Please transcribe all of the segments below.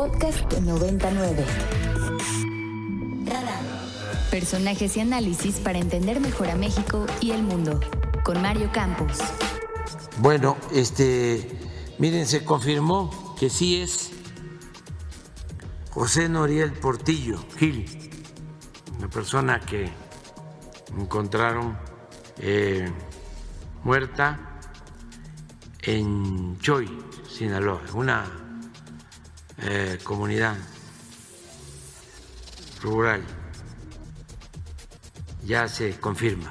Podcast 99. Personajes y análisis para entender mejor a México y el mundo. Con Mario Campos. Bueno, este, miren, se confirmó que sí es José Noriel Portillo Gil, una persona que encontraron eh, muerta en Choy, Sinaloa, una eh, comunidad rural. Ya se confirma.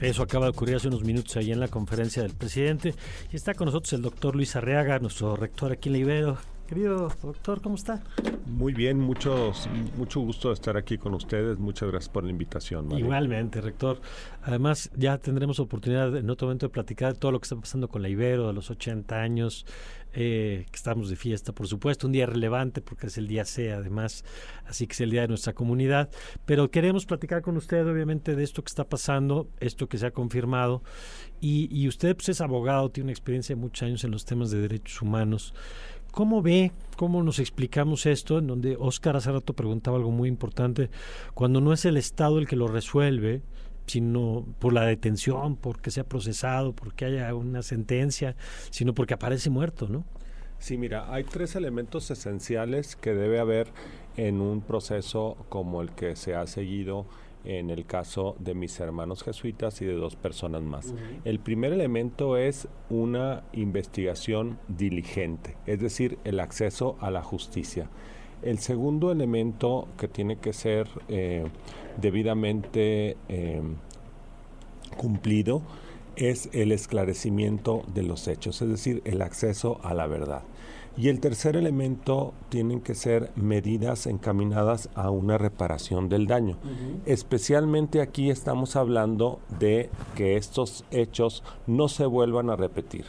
Eso acaba de ocurrir hace unos minutos ahí en la conferencia del presidente. Y está con nosotros el doctor Luis Arriaga, nuestro rector aquí en la Ibero. Querido doctor, ¿cómo está? Muy bien, muchos, mucho gusto de estar aquí con ustedes. Muchas gracias por la invitación. Igualmente, rector. Además, ya tendremos oportunidad en otro momento de platicar de todo lo que está pasando con la Ibero, de los 80 años, eh, que estamos de fiesta, por supuesto, un día relevante porque es el día C, además, así que es el día de nuestra comunidad. Pero queremos platicar con usted, obviamente, de esto que está pasando, esto que se ha confirmado. Y, y usted pues, es abogado, tiene una experiencia de muchos años en los temas de derechos humanos. ¿Cómo ve, cómo nos explicamos esto? En donde Oscar hace rato preguntaba algo muy importante, cuando no es el Estado el que lo resuelve, sino por la detención, porque sea procesado, porque haya una sentencia, sino porque aparece muerto, ¿no? Sí, mira, hay tres elementos esenciales que debe haber en un proceso como el que se ha seguido en el caso de mis hermanos jesuitas y de dos personas más. El primer elemento es una investigación diligente, es decir, el acceso a la justicia. El segundo elemento que tiene que ser eh, debidamente eh, cumplido es el esclarecimiento de los hechos, es decir, el acceso a la verdad. Y el tercer elemento tienen que ser medidas encaminadas a una reparación del daño. Especialmente aquí estamos hablando de que estos hechos no se vuelvan a repetir.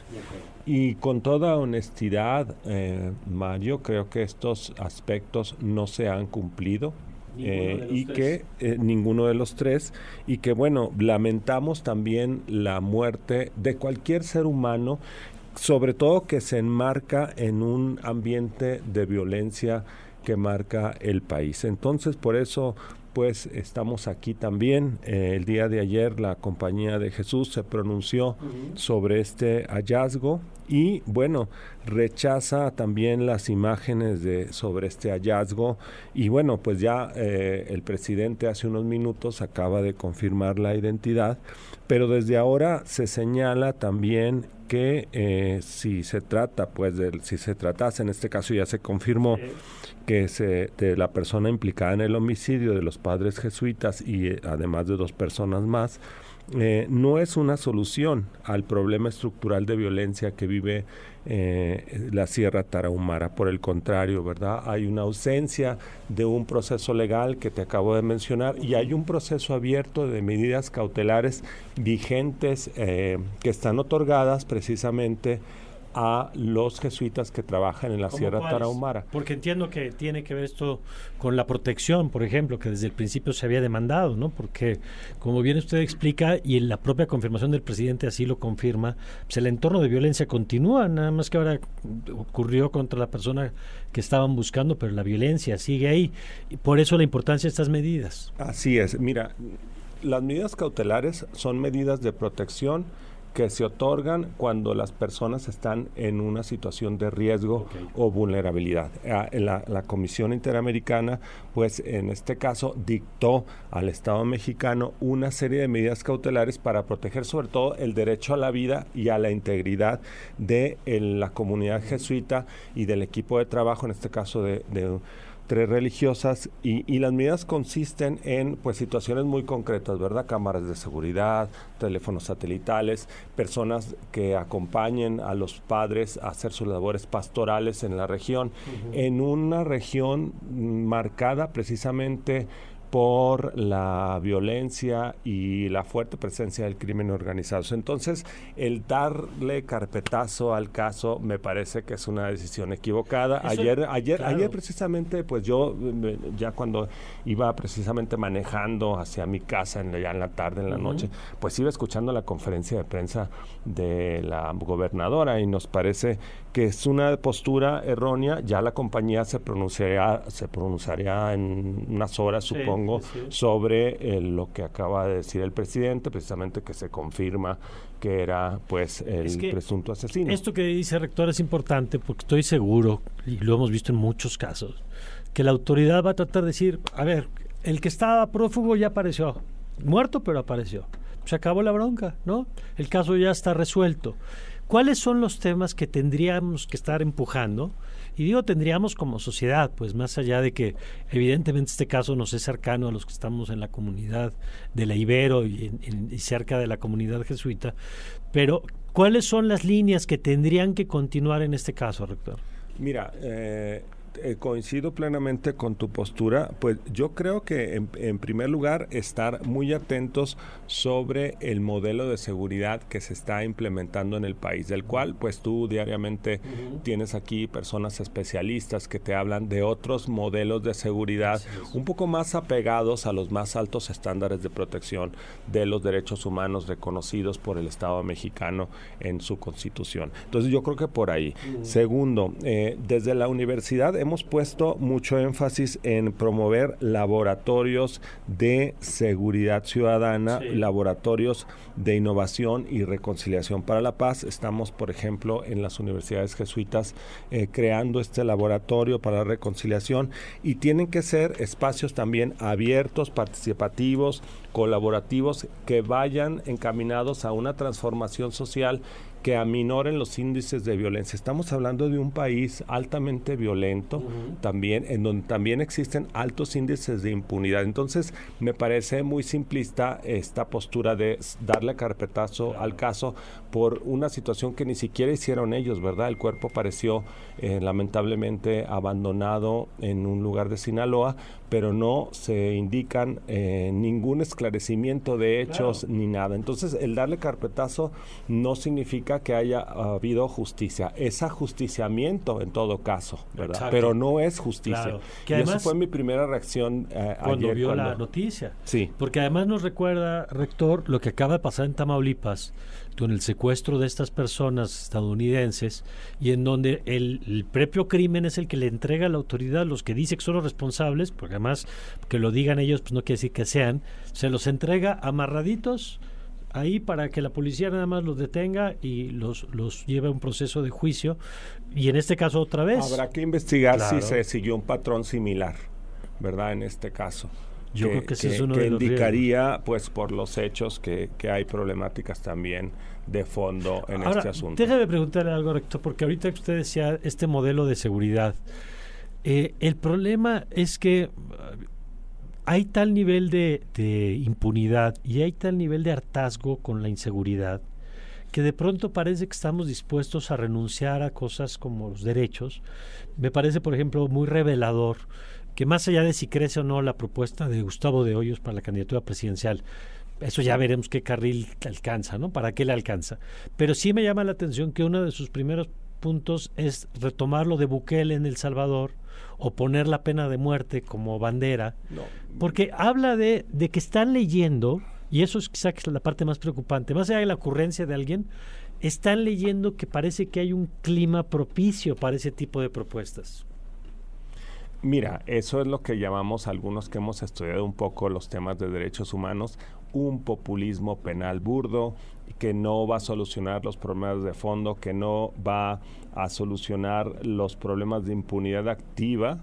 Y con toda honestidad, eh, Mario, creo que estos aspectos no se han cumplido. Eh, y que eh, ninguno de los tres y que bueno lamentamos también la muerte de cualquier ser humano sobre todo que se enmarca en un ambiente de violencia que marca el país. Entonces, por eso, pues estamos aquí también. Eh, el día de ayer la Compañía de Jesús se pronunció sobre este hallazgo y, bueno, rechaza también las imágenes de sobre este hallazgo y, bueno, pues ya eh, el presidente hace unos minutos acaba de confirmar la identidad, pero desde ahora se señala también que eh, si se trata, pues, de, si se tratase, en este caso ya se confirmó que se, de la persona implicada en el homicidio de los padres jesuitas y eh, además de dos personas más, eh, no es una solución al problema estructural de violencia que vive eh, la Sierra Tarahumara. Por el contrario, ¿verdad? Hay una ausencia de un proceso legal que te acabo de mencionar y hay un proceso abierto de medidas cautelares vigentes eh, que están otorgadas precisamente a los jesuitas que trabajan en la Sierra Tarahumara. Porque entiendo que tiene que ver esto con la protección, por ejemplo, que desde el principio se había demandado, ¿no? Porque, como bien usted explica, y en la propia confirmación del presidente así lo confirma, pues el entorno de violencia continúa, nada más que ahora ocurrió contra la persona que estaban buscando, pero la violencia sigue ahí. Y por eso la importancia de estas medidas. Así es, mira, las medidas cautelares son medidas de protección que se otorgan cuando las personas están en una situación de riesgo o vulnerabilidad. Ah, la, la, Comisión Interamericana, pues en este caso, dictó al Estado mexicano una serie de medidas cautelares para proteger sobre todo el derecho a la vida y a la integridad de la comunidad jesuita y del equipo de trabajo, en este caso de, de tres religiosas y, y, las medidas consisten en pues situaciones muy concretas, ¿verdad? Cámaras de seguridad, teléfonos satelitales, personas que acompañen a los padres a hacer sus labores pastorales en la región, en una región marcada precisamente por la violencia y la fuerte presencia del crimen organizado. Entonces, el darle carpetazo al caso me parece que es una decisión equivocada. ayer, ayer, ayer precisamente, pues yo ya cuando iba precisamente manejando hacia mi casa en, ya en la tarde, en la noche, pues iba escuchando la conferencia de prensa de la gobernadora y nos parece que es una postura errónea, ya la compañía se pronunciaría, se pronunciaría en unas horas, supongo, sobre eh, lo que acaba de decir el presidente, precisamente que se confirma que era pues el presunto asesino. Esto que dice rector es importante porque estoy seguro, y lo hemos visto en muchos casos, que la autoridad va a tratar de decir, a ver, el que estaba prófugo ya apareció, muerto pero apareció. Se acabó la bronca, ¿no? El caso ya está resuelto. ¿Cuáles son los temas que tendríamos que estar empujando? Y digo tendríamos como sociedad, pues más allá de que evidentemente este caso nos es cercano a los que estamos en la comunidad de la Ibero y, cerca de la comunidad jesuita, pero ¿cuáles son las líneas que tendrían que continuar en este caso, rector? Mira, eh, eh, coincido plenamente con tu postura. Pues yo creo que en, primer lugar estar muy atentos sobre el modelo de seguridad que se está implementando en el país, del cual pues tú diariamente tienes aquí personas especialistas que te hablan de otros modelos de seguridad un poco más apegados a los más altos estándares de protección de los derechos humanos reconocidos por el Estado mexicano en su constitución. Entonces yo creo que por ahí. Segundo, eh, desde la universidad hemos hemos puesto mucho énfasis en promover laboratorios de seguridad ciudadana, laboratorios de innovación y reconciliación para la paz. Estamos, por ejemplo, en las universidades jesuitas eh, creando este laboratorio para la reconciliación y tienen que ser espacios también abiertos, participativos, colaborativos que vayan encaminados a una transformación social que aminoren los índices de violencia. Estamos hablando de un país altamente violento, también, en donde también existen altos índices de impunidad. Entonces, me parece muy simplista esta postura de darle carpetazo al caso por una situación que ni siquiera hicieron ellos, ¿verdad? El cuerpo apareció eh, lamentablemente abandonado en un lugar de Sinaloa, pero no se indican eh, ningún esclarecimiento de hechos ni nada. Entonces, el darle carpetazo no significa que haya habido justicia, es ajusticiamiento en todo caso, ¿verdad? Pero no es justicia. y esa fue mi primera reacción eh, cuando vio la noticia. Sí. Porque además nos recuerda, rector, lo que acaba de pasar en Tamaulipas con el secuestro de estas personas estadounidenses y en donde el, propio crimen es el que le entrega a la autoridad los que dice que son los responsables, porque además que lo digan ellos pues no quiere decir que sean, se los entrega amarraditos ahí para que la policía nada más los detenga y los, los lleve a un proceso de juicio. Y en este caso otra vez. Habrá que investigar si se siguió un patrón similar, ¿verdad? En este caso. Yo creo que, ese es uno que indicaría, pues, por los hechos que, que, hay problemáticas también de fondo en este asunto. Déjame preguntarle algo, rector, porque ahorita usted decía este modelo de seguridad. Eh, el problema es que hay tal nivel de, impunidad y hay tal nivel de hartazgo con la inseguridad que de pronto parece que estamos dispuestos a renunciar a cosas como los derechos. Me parece, por ejemplo, muy revelador que más allá de si crece o no la propuesta de Gustavo de Hoyos para la candidatura presidencial, eso ya veremos qué carril alcanza, ¿no? ¿Para qué le alcanza? Pero sí me llama la atención que uno de sus primeros puntos es retomar lo de Bukele en El Salvador o poner la pena de muerte como bandera, porque habla de, de, que están leyendo, y eso es quizá la parte más preocupante, más allá de la ocurrencia de alguien, están leyendo que parece que hay un clima propicio para ese tipo de propuestas. Mira, eso es lo que llamamos algunos que hemos estudiado un poco los temas de derechos humanos, un populismo penal burdo que no va a solucionar los problemas de fondo, que no va a solucionar los problemas de impunidad activa,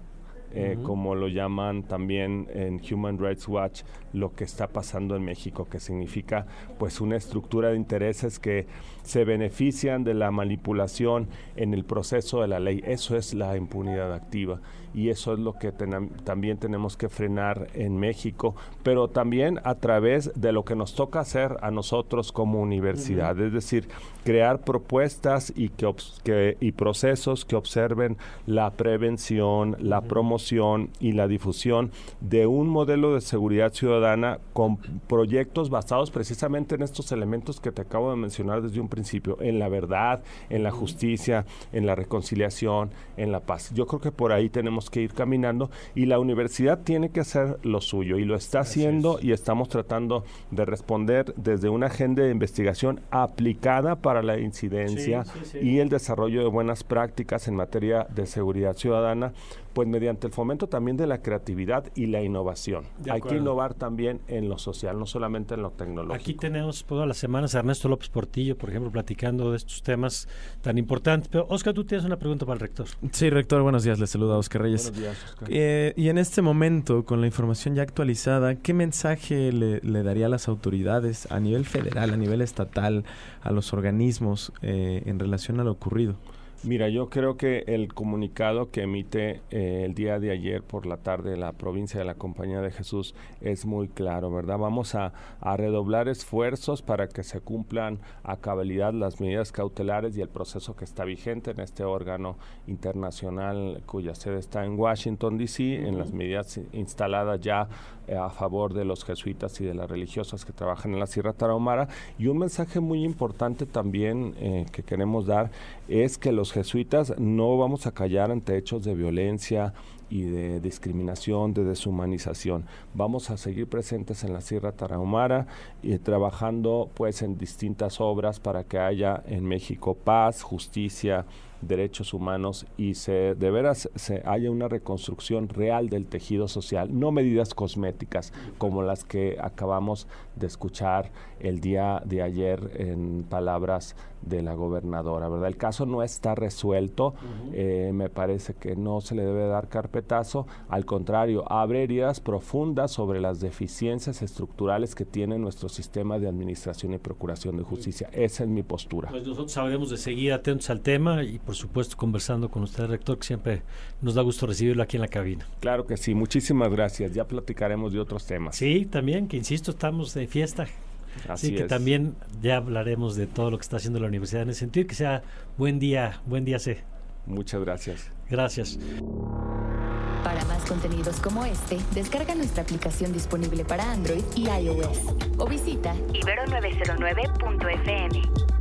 eh, como lo llaman también en Human Rights Watch, lo que está pasando en México, que significa pues una estructura de intereses que se benefician de la manipulación en el proceso de la ley. Eso es la impunidad activa y eso es lo que también tenemos que frenar en México, pero también a través de lo que nos toca hacer a nosotros como universidad, es decir, crear propuestas y, que, y procesos que observen la prevención, la promoción y la difusión de un modelo de seguridad ciudadana con proyectos basados precisamente en estos elementos que te acabo de mencionar desde un principio, en la verdad, en la justicia, en la reconciliación, en la paz. Yo creo que por ahí tenemos que ir caminando y la universidad tiene que hacer lo suyo y lo está haciendo y estamos tratando de responder desde una agenda de investigación aplicada para la incidencia y el desarrollo de buenas prácticas en materia de seguridad ciudadana pues mediante el fomento también de la creatividad y la innovación. Hay que innovar también en lo social, no solamente en lo tecnológico. Aquí tenemos todas las semanas a Ernesto López Portillo, por ejemplo, platicando de estos temas tan importantes. Pero, Oscar, tú tienes una pregunta para el rector. Sí, rector, buenos días. Le saluda Oscar Reyes. Buenos días, Oscar. Eh, y en este momento, con la información ya actualizada, ¿qué mensaje le, le daría a las autoridades a nivel federal, a nivel estatal, a los organismos eh, en relación a lo ocurrido? Mira, yo creo que el comunicado que emite eh, el día de ayer por la tarde la provincia de la Compañía de Jesús es muy claro, ¿verdad? Vamos a, a, redoblar esfuerzos para que se cumplan a cabalidad las medidas cautelares y el proceso que está vigente en este órgano internacional cuya sede está en Washington, D.C., en las medidas instaladas ya eh, a favor de los jesuitas y de las religiosas que trabajan en la Sierra Tarahumara. Y un mensaje muy importante también eh, que queremos dar es que los jesuitas no vamos a callar ante hechos de violencia y de discriminación, de deshumanización. Vamos a seguir presentes en la Sierra Tarahumara y trabajando pues en distintas obras para que haya en México paz, justicia, derechos humanos y se de veras se haya una reconstrucción real del tejido social, no medidas cosméticas como las que acabamos de escuchar el día de ayer en palabras de la gobernadora, ¿verdad? El caso no está resuelto, uh -huh. eh, me parece que no se le debe dar carpetazo, al contrario, abre heridas profundas sobre las deficiencias estructurales que tiene nuestro sistema de administración y procuración de justicia. Esa es mi postura. Pues nosotros sabremos de seguir atentos al tema y por supuesto conversando con usted, rector, que siempre nos da gusto recibirlo aquí en la cabina. Claro que sí, muchísimas gracias. Ya platicaremos de otros temas. Sí, también, que insisto, estamos de fiesta. Así, Así que es. también ya hablaremos de todo lo que está haciendo la universidad en ese sentido. Que sea buen día, buen día, C. Muchas gracias. Gracias. Para más contenidos como este, descarga nuestra aplicación disponible para Android y iOS o visita ibero909.fm.